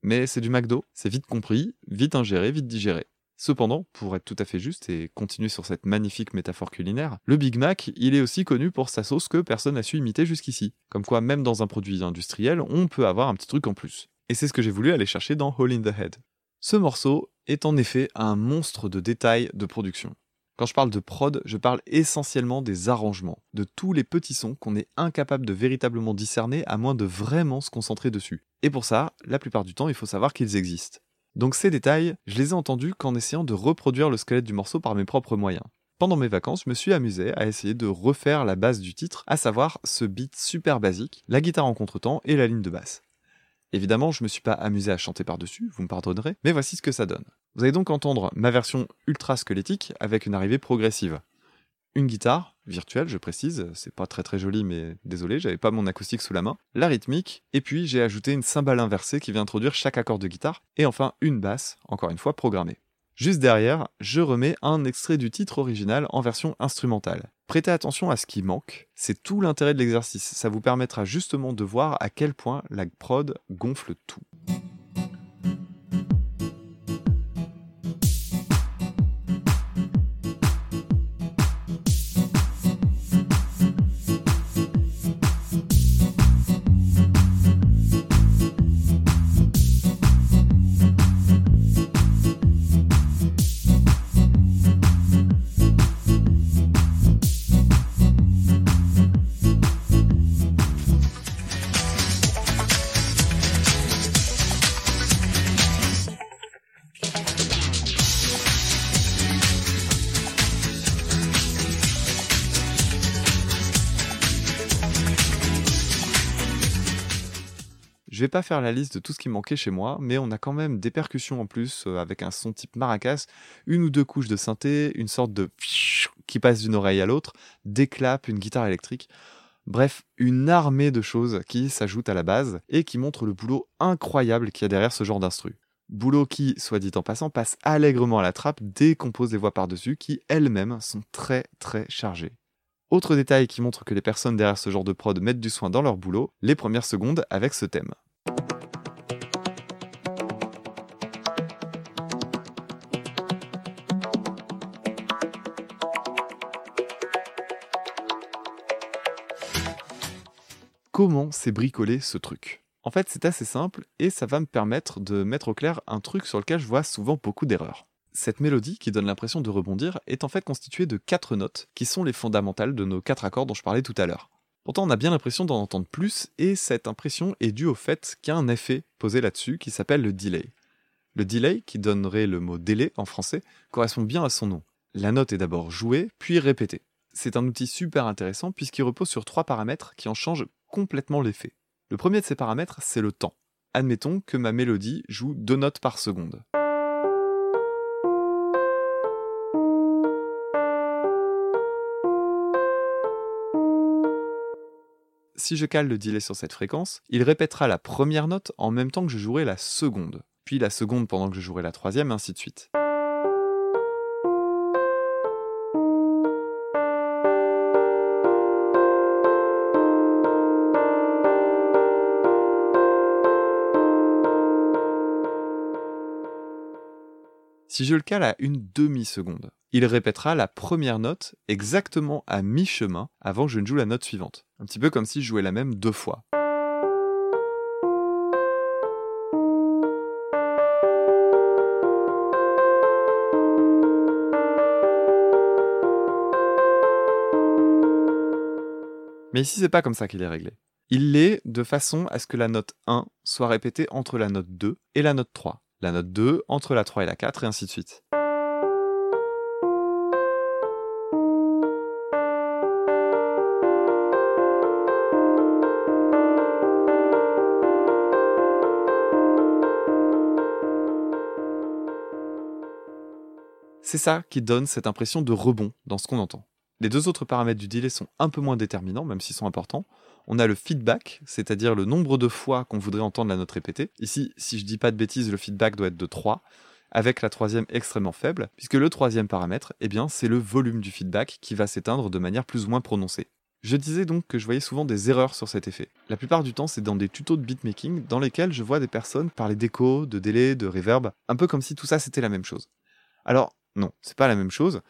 mais c'est du McDo, c'est vite compris, vite ingéré, vite digéré. Cependant, pour être tout à fait juste et continuer sur cette magnifique métaphore culinaire, le Big Mac, il est aussi connu pour sa sauce que personne n'a su imiter jusqu'ici. Comme quoi, même dans un produit industriel, on peut avoir un petit truc en plus. Et c'est ce que j'ai voulu aller chercher dans Hole in the Head. Ce morceau est en effet un monstre de détails de production. Quand je parle de prod, je parle essentiellement des arrangements, de tous les petits sons qu'on est incapable de véritablement discerner à moins de vraiment se concentrer dessus. Et pour ça, la plupart du temps, il faut savoir qu'ils existent. Donc ces détails, je les ai entendus qu'en essayant de reproduire le squelette du morceau par mes propres moyens. Pendant mes vacances, je me suis amusé à essayer de refaire la base du titre, à savoir ce beat super basique, la guitare en contretemps et la ligne de basse. Évidemment, je me suis pas amusé à chanter par-dessus, vous me pardonnerez, mais voici ce que ça donne. Vous allez donc entendre ma version ultra squelettique avec une arrivée progressive. Une guitare, virtuelle je précise, c'est pas très très joli mais désolé, j'avais pas mon acoustique sous la main, la rythmique, et puis j'ai ajouté une cymbale inversée qui vient introduire chaque accord de guitare, et enfin une basse, encore une fois programmée. Juste derrière, je remets un extrait du titre original en version instrumentale. Prêtez attention à ce qui manque, c'est tout l'intérêt de l'exercice, ça vous permettra justement de voir à quel point la prod gonfle tout. Vais pas faire la liste de tout ce qui manquait chez moi, mais on a quand même des percussions en plus euh, avec un son type maracas, une ou deux couches de synthé, une sorte de qui passe d'une oreille à l'autre, des claps, une guitare électrique. Bref, une armée de choses qui s'ajoutent à la base et qui montrent le boulot incroyable qu'il y a derrière ce genre d'instru. Boulot qui, soit dit en passant, passe allègrement à la trappe, décompose les voix par-dessus qui elles-mêmes sont très très chargées. Autre détail qui montre que les personnes derrière ce genre de prod mettent du soin dans leur boulot, les premières secondes avec ce thème. Comment c'est bricolé ce truc? En fait, c'est assez simple et ça va me permettre de mettre au clair un truc sur lequel je vois souvent beaucoup d'erreurs. Cette mélodie, qui donne l'impression de rebondir, est en fait constituée de quatre notes, qui sont les fondamentales de nos quatre accords dont je parlais tout à l'heure. Pourtant, on a bien l'impression d'en entendre plus, et cette impression est due au fait qu'il y a un effet posé là-dessus qui s'appelle le delay. Le delay, qui donnerait le mot délai en français, correspond bien à son nom. La note est d'abord jouée, puis répétée. C'est un outil super intéressant puisqu'il repose sur trois paramètres qui en changent complètement l'effet. Le premier de ces paramètres, c'est le temps. Admettons que ma mélodie joue deux notes par seconde. Si je cale le delay sur cette fréquence, il répétera la première note en même temps que je jouerai la seconde, puis la seconde pendant que je jouerai la troisième, ainsi de suite. Si je le cale à une demi-seconde, il répétera la première note exactement à mi-chemin avant que je ne joue la note suivante. Un petit peu comme si je jouais la même deux fois. Mais ici, c'est pas comme ça qu'il est réglé. Il l'est de façon à ce que la note 1 soit répétée entre la note 2 et la note 3 la note 2 entre la 3 et la 4 et ainsi de suite. C'est ça qui donne cette impression de rebond dans ce qu'on entend. Les deux autres paramètres du delay sont un peu moins déterminants, même s'ils sont importants. On a le feedback, c'est-à-dire le nombre de fois qu'on voudrait entendre la note répétée. Ici, si je dis pas de bêtises, le feedback doit être de 3, avec la troisième extrêmement faible, puisque le troisième paramètre, eh bien, c'est le volume du feedback qui va s'éteindre de manière plus ou moins prononcée. Je disais donc que je voyais souvent des erreurs sur cet effet. La plupart du temps, c'est dans des tutos de beatmaking dans lesquels je vois des personnes parler d'écho, de délai, de reverb, un peu comme si tout ça c'était la même chose. Alors, non, c'est pas la même chose.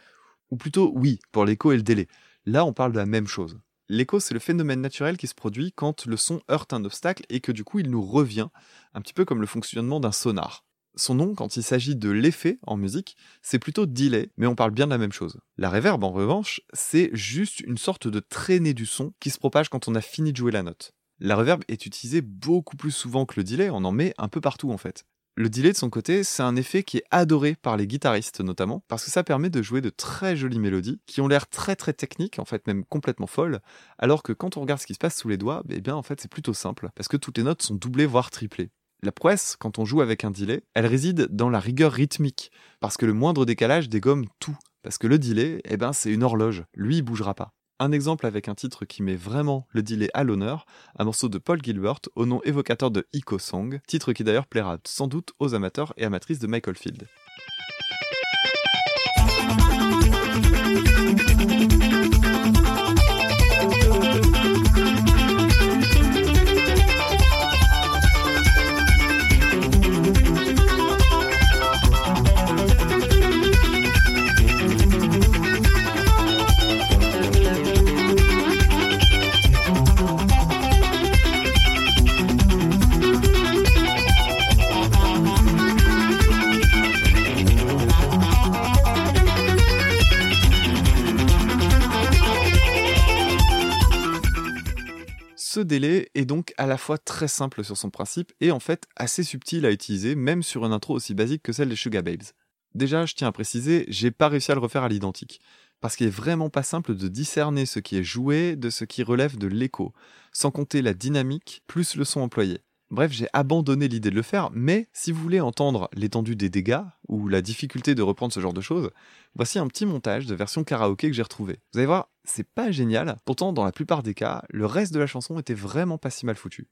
Ou plutôt, oui, pour l'écho et le délai. Là, on parle de la même chose. L'écho, c'est le phénomène naturel qui se produit quand le son heurte un obstacle et que du coup, il nous revient, un petit peu comme le fonctionnement d'un sonar. Son nom, quand il s'agit de l'effet en musique, c'est plutôt delay, mais on parle bien de la même chose. La reverb, en revanche, c'est juste une sorte de traînée du son qui se propage quand on a fini de jouer la note. La reverb est utilisée beaucoup plus souvent que le delay, on en met un peu partout en fait. Le delay de son côté, c'est un effet qui est adoré par les guitaristes notamment, parce que ça permet de jouer de très jolies mélodies, qui ont l'air très très techniques, en fait même complètement folles, alors que quand on regarde ce qui se passe sous les doigts, eh bien en fait c'est plutôt simple, parce que toutes les notes sont doublées voire triplées. La prouesse, quand on joue avec un delay, elle réside dans la rigueur rythmique, parce que le moindre décalage dégomme tout. Parce que le delay, eh ben, c'est une horloge, lui il bougera pas. Un exemple avec un titre qui met vraiment le delay à l'honneur, un morceau de Paul Gilbert au nom évocateur de Eco Song, titre qui d'ailleurs plaira sans doute aux amateurs et amatrices de Michael Field. Ce délai est donc à la fois très simple sur son principe et en fait assez subtil à utiliser, même sur une intro aussi basique que celle des Sugar Babes. Déjà, je tiens à préciser, j'ai pas réussi à le refaire à l'identique, parce qu'il est vraiment pas simple de discerner ce qui est joué de ce qui relève de l'écho, sans compter la dynamique plus le son employé. Bref, j'ai abandonné l'idée de le faire, mais si vous voulez entendre l'étendue des dégâts ou la difficulté de reprendre ce genre de choses, voici un petit montage de version karaoké que j'ai retrouvé. Vous allez voir, c'est pas génial, pourtant dans la plupart des cas, le reste de la chanson était vraiment pas si mal foutu.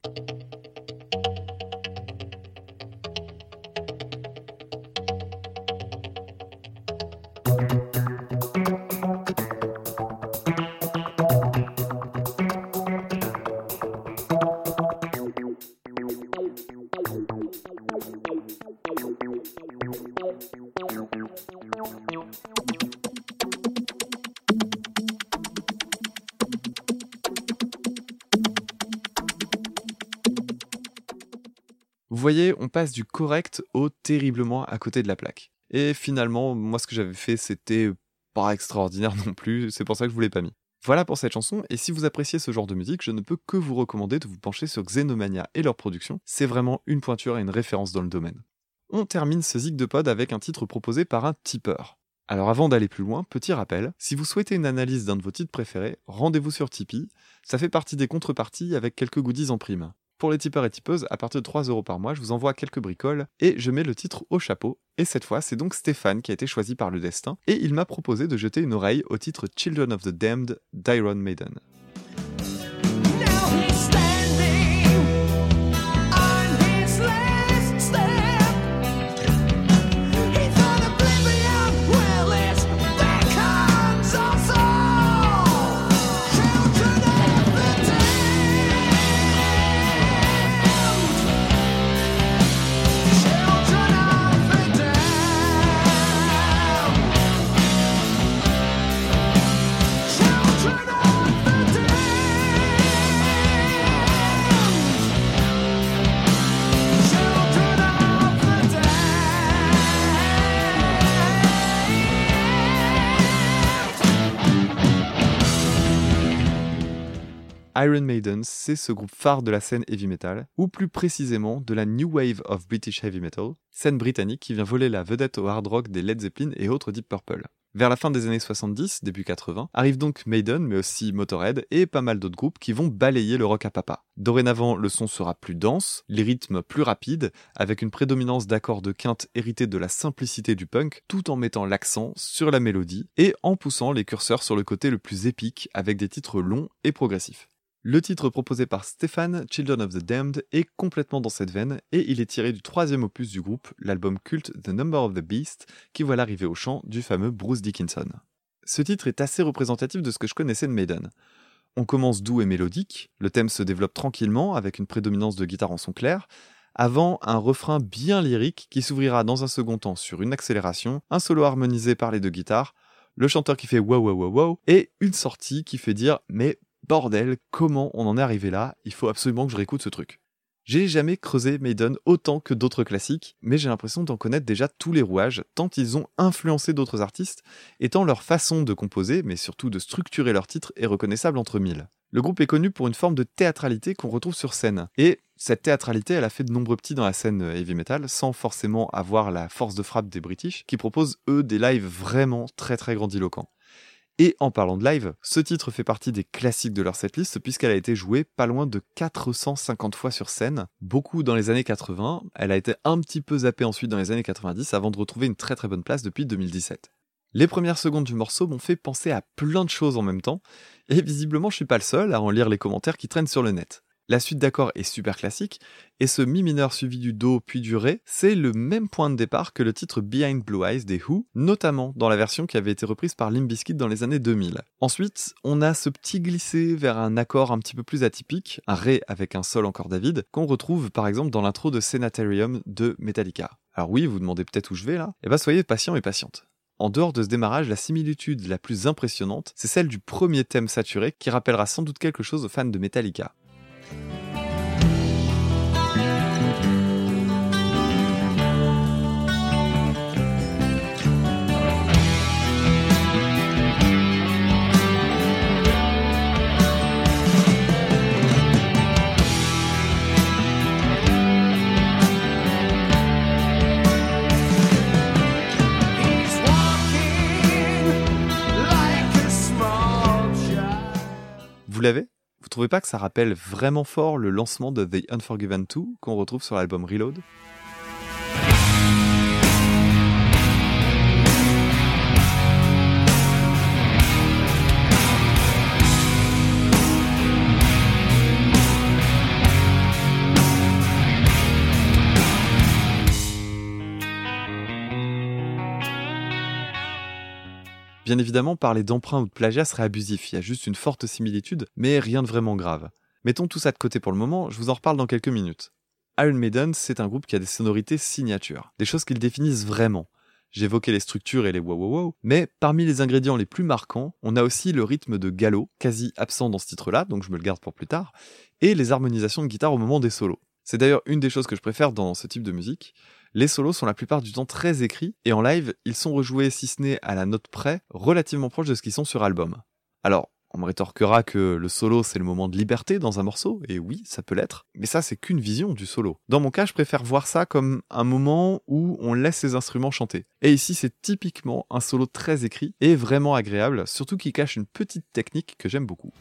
Passe du correct au terriblement à côté de la plaque. Et finalement, moi ce que j'avais fait, c'était pas extraordinaire [LAUGHS] non plus, c'est pour ça que je vous l'ai pas mis. Voilà pour cette chanson, et si vous appréciez ce genre de musique, je ne peux que vous recommander de vous pencher sur Xenomania et leur production, c'est vraiment une pointure et une référence dans le domaine. On termine ce zig de pod avec un titre proposé par un tipeur. Alors avant d'aller plus loin, petit rappel, si vous souhaitez une analyse d'un de vos titres préférés, rendez-vous sur Tipeee, ça fait partie des contreparties avec quelques goodies en prime. Pour les tipeurs et tipeuses, à partir de 3 euros par mois, je vous envoie quelques bricoles et je mets le titre au chapeau. Et cette fois, c'est donc Stéphane qui a été choisi par le destin et il m'a proposé de jeter une oreille au titre Children of the Damned d'Iron Maiden. Iron Maiden, c'est ce groupe phare de la scène heavy metal, ou plus précisément de la New Wave of British Heavy Metal, scène britannique qui vient voler la vedette au hard rock des Led Zeppelin et autres Deep Purple. Vers la fin des années 70, début 80, arrive donc Maiden, mais aussi Motorhead et pas mal d'autres groupes qui vont balayer le rock à papa. Dorénavant, le son sera plus dense, les rythmes plus rapides, avec une prédominance d'accords de quinte hérités de la simplicité du punk, tout en mettant l'accent sur la mélodie et en poussant les curseurs sur le côté le plus épique avec des titres longs et progressifs. Le titre proposé par Stéphane, Children of the Damned, est complètement dans cette veine et il est tiré du troisième opus du groupe, l'album culte The Number of the Beast, qui voit l'arrivée au chant du fameux Bruce Dickinson. Ce titre est assez représentatif de ce que je connaissais de Maiden. On commence doux et mélodique, le thème se développe tranquillement avec une prédominance de guitare en son clair, avant un refrain bien lyrique qui s'ouvrira dans un second temps sur une accélération, un solo harmonisé par les deux guitares, le chanteur qui fait wow wow wow wow, et une sortie qui fait dire mais bordel, comment on en est arrivé là? Il faut absolument que je réécoute ce truc. J'ai jamais creusé Maiden autant que d'autres classiques, mais j'ai l'impression d'en connaître déjà tous les rouages, tant ils ont influencé d'autres artistes, et tant leur façon de composer, mais surtout de structurer leurs titres, est reconnaissable entre mille. Le groupe est connu pour une forme de théâtralité qu'on retrouve sur scène, et Cette théâtralité, elle a fait de nombreux petits dans la scène heavy metal, sans forcément avoir la force de frappe des British, qui proposent eux des lives vraiment très très grandiloquents. Et en parlant de live, ce titre fait partie des classiques de leur setlist puisqu'elle a été jouée pas loin de 450 fois sur scène, beaucoup dans les années 80, elle a été un petit peu zappée ensuite dans les années 90 avant de retrouver une très très bonne place depuis 2017. Les premières secondes du morceau m'ont fait penser à plein de choses en même temps, et visiblement je suis pas le seul à en lire les commentaires qui traînent sur le net. La suite d'accords est super classique, et ce mi mineur suivi du do puis du ré, c'est le même point de départ que le titre Behind Blue Eyes des Who, notamment dans la version qui avait été reprise par Limp Bizkit dans les années 2000. Ensuite, on a ce petit glissé vers un accord un petit peu plus atypique, un ré avec un sol encore David, qu'on retrouve par exemple dans l'intro de Sanitarium de Metallica. Alors oui, vous demandez peut-être où je vais là Eh ben soyez patient et patiente. En dehors de ce démarrage, la similitude la plus impressionnante, c'est celle du premier thème saturé qui rappellera sans doute quelque chose aux fans de Metallica. Vous trouvez pas que ça rappelle vraiment fort le lancement de The Unforgiven 2 qu'on retrouve sur l'album Reload? Bien évidemment, parler d'emprunt ou de plagiat serait abusif, il y a juste une forte similitude, mais rien de vraiment grave. Mettons tout ça de côté pour le moment, je vous en reparle dans quelques minutes. Iron Maiden, c'est un groupe qui a des sonorités signatures, des choses qu'ils définissent vraiment. J'évoquais les structures et les wow wow wow, mais parmi les ingrédients les plus marquants, on a aussi le rythme de galop, quasi absent dans ce titre-là, donc je me le garde pour plus tard, et les harmonisations de guitare au moment des solos. C'est d'ailleurs une des choses que je préfère dans ce type de musique. Les solos sont la plupart du temps très écrits, et en live, ils sont rejoués, si ce n'est à la note près, relativement proches de ce qu'ils sont sur album. Alors, on me rétorquera que le solo c'est le moment de liberté dans un morceau, et oui, ça peut l'être, mais ça c'est qu'une vision du solo. Dans mon cas, je préfère voir ça comme un moment où on laisse les instruments chanter. Et ici, c'est typiquement un solo très écrit et vraiment agréable, surtout qui cache une petite technique que j'aime beaucoup.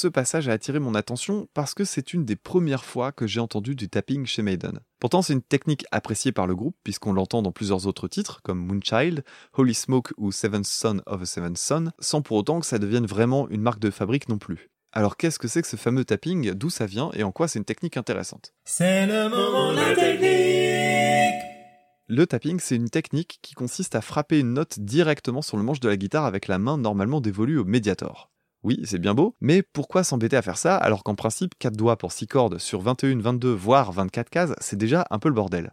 Ce passage a attiré mon attention parce que c'est une des premières fois que j'ai entendu du tapping chez Maiden. Pourtant, c'est une technique appréciée par le groupe puisqu'on l'entend dans plusieurs autres titres comme Moonchild, Holy Smoke ou Seventh Son of a Seventh Son, sans pour autant que ça devienne vraiment une marque de fabrique non plus. Alors qu'est-ce que c'est que ce fameux tapping, d'où ça vient et en quoi c'est une technique intéressante? C'est le moment de la technique Le tapping, c'est une technique qui consiste à frapper une note directement sur le manche de la guitare avec la main normalement dévolue au médiator. Oui, c'est bien beau, mais pourquoi s'embêter à faire ça alors qu'en principe 4 doigts pour 6 cordes sur 21, 22, voire 24 cases, c'est déjà un peu le bordel?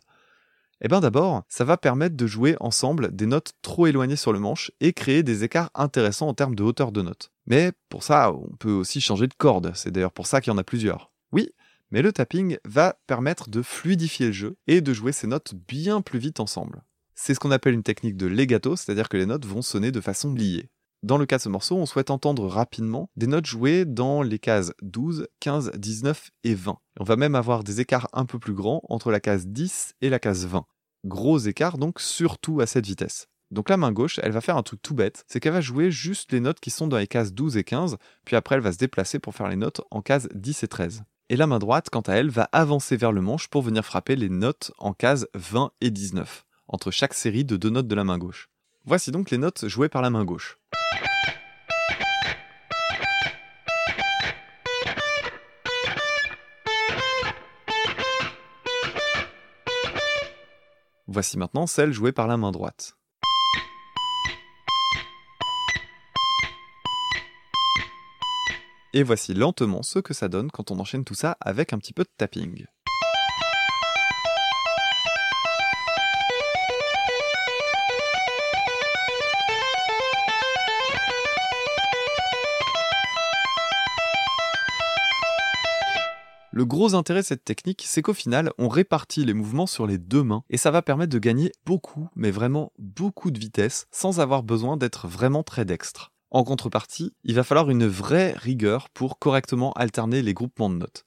Eh bien d'abord, ça va permettre de jouer ensemble des notes trop éloignées sur le manche et créer des écarts intéressants en termes de hauteur de notes. Mais pour ça, on peut aussi changer de corde, c'est d'ailleurs pour ça qu'il y en a plusieurs. Oui, mais le tapping va permettre de fluidifier le jeu et de jouer ces notes bien plus vite ensemble. C'est ce qu'on appelle une technique de legato, c'est-à-dire que les notes vont sonner de façon liée. Dans le cas de ce morceau, on souhaite entendre rapidement des notes jouées dans les cases 12, 15, 19 et 20. On va même avoir des écarts un peu plus grands entre la case 10 et la case 20. Gros écarts donc surtout à cette vitesse. Donc la main gauche, elle va faire un truc tout bête, c'est qu'elle va jouer juste les notes qui sont dans les cases 12 et 15, puis après elle va se déplacer pour faire les notes en cases 10 et 13. Et la main droite, quant à elle, va avancer vers le manche pour venir frapper les notes en cases 20 et 19, entre chaque série de deux notes de la main gauche. Voici donc les notes jouées par la main gauche. Voici maintenant celle jouée par la main droite. Et voici lentement ce que ça donne quand on enchaîne tout ça avec un petit peu de tapping. Le gros intérêt de cette technique, c'est qu'au final, on répartit les mouvements sur les deux mains et ça va permettre de gagner beaucoup, mais vraiment beaucoup de vitesse sans avoir besoin d'être vraiment très dextre. En contrepartie, il va falloir une vraie rigueur pour correctement alterner les groupements de notes.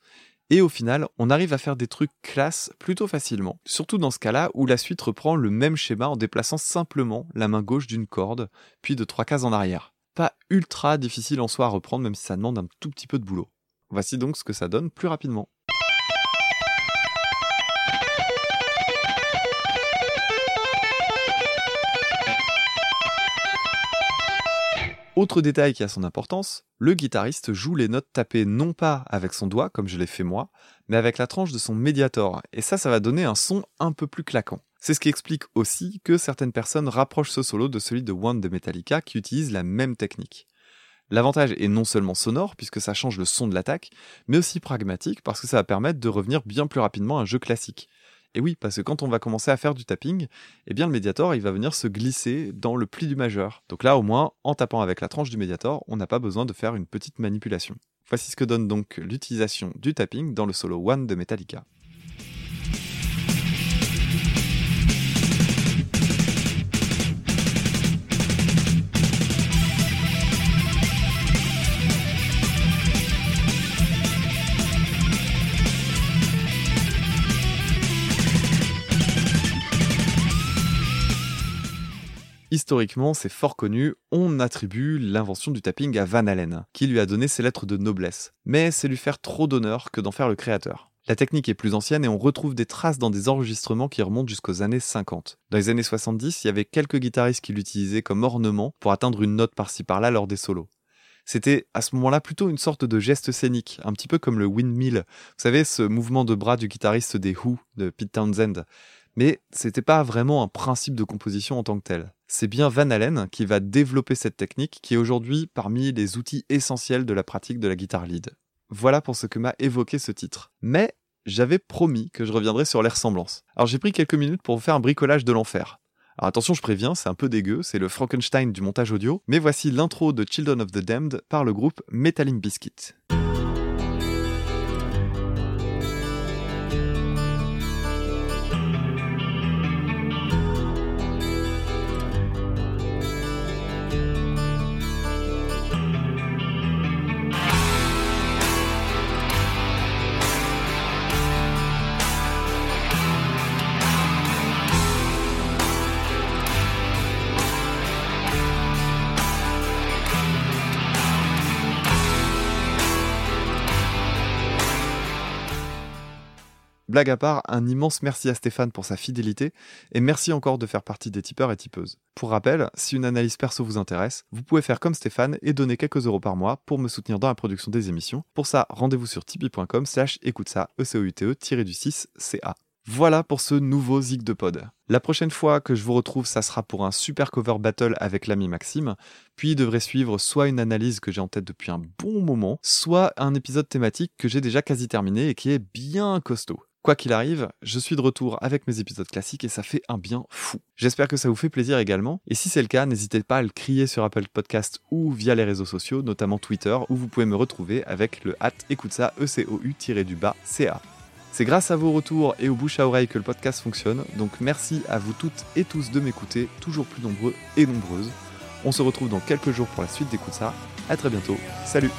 Et au final, on arrive à faire des trucs classe plutôt facilement, surtout dans ce cas-là où la suite reprend le même schéma en déplaçant simplement la main gauche d'une corde, puis de trois cases en arrière. Pas ultra difficile en soi à reprendre même si ça demande un tout petit peu de boulot. Voici donc ce que ça donne plus rapidement. Autre détail qui a son importance, le guitariste joue les notes tapées non pas avec son doigt, comme je l'ai fait moi, mais avec la tranche de son médiator, et ça, ça va donner un son un peu plus claquant. C'est ce qui explique aussi que certaines personnes rapprochent ce solo de celui de One de Metallica qui utilise la même technique. L'avantage est non seulement sonore, puisque ça change le son de l'attaque, mais aussi pragmatique, parce que ça va permettre de revenir bien plus rapidement à un jeu classique. Et oui, parce que quand on va commencer à faire du tapping, eh bien le médiator, il va venir se glisser dans le pli du majeur. Donc là, au moins, en tapant avec la tranche du médiator, on n'a pas besoin de faire une petite manipulation. Voici ce que donne donc l'utilisation du tapping dans le solo One de Metallica. Historiquement, c'est fort connu, on attribue l'invention du tapping à Van Allen, qui lui a donné ses lettres de noblesse. Mais c'est lui faire trop d'honneur que d'en faire le créateur. La technique est plus ancienne et on retrouve des traces dans des enregistrements qui remontent jusqu'aux années 50. Dans les années 70, il y avait quelques guitaristes qui l'utilisaient comme ornement pour atteindre une note par-ci par-là lors des solos. C'était à ce moment-là plutôt une sorte de geste scénique, un petit peu comme le windmill. Vous savez, ce mouvement de bras du guitariste des Who, de Pete Townsend. Mais c'était pas vraiment un principe de composition en tant que tel. C'est bien Van Allen qui va développer cette technique qui est aujourd'hui parmi les outils essentiels de la pratique de la guitare lead. Voilà pour ce que m'a évoqué ce titre. Mais j'avais promis que je reviendrais sur les ressemblances. Alors j'ai pris quelques minutes pour vous faire un bricolage de l'enfer. Alors attention, je préviens, c'est un peu dégueu, c'est le Frankenstein du montage audio, mais voici l'intro de Children of the Damned par le groupe Metallic Biscuit. Blague à part, un immense merci à Stéphane pour sa fidélité et merci encore de faire partie des tipeurs et tipeuses. Pour rappel, si une analyse perso vous intéresse, vous pouvez faire comme Stéphane et donner quelques euros par mois pour me soutenir dans la production des émissions. Pour ça, rendez-vous sur tipeee.com slash écoute ça, e c o u t e du 6 ca. Voilà pour ce nouveau Zig de Pod. La prochaine fois que je vous retrouve, ça sera pour un super cover battle avec l'ami Maxime, puis devrait suivre soit une analyse que j'ai en tête depuis un bon moment, soit un épisode thématique que j'ai déjà quasi terminé et qui est bien costaud. Quoi qu'il arrive, je suis de retour avec mes épisodes classiques et ça fait un bien fou. J'espère que ça vous fait plaisir également. Et si c'est le cas, n'hésitez pas à le crier sur Apple Podcast ou via les réseaux sociaux, notamment Twitter, où vous pouvez me retrouver avec le hat écoute ça ECOU-du-bas. C'est grâce à vos retours et aux bouches à oreille que le podcast fonctionne, donc merci à vous toutes et tous de m'écouter, toujours plus nombreux et nombreuses. On se retrouve dans quelques jours pour la suite d'écoute ça. À très bientôt. Salut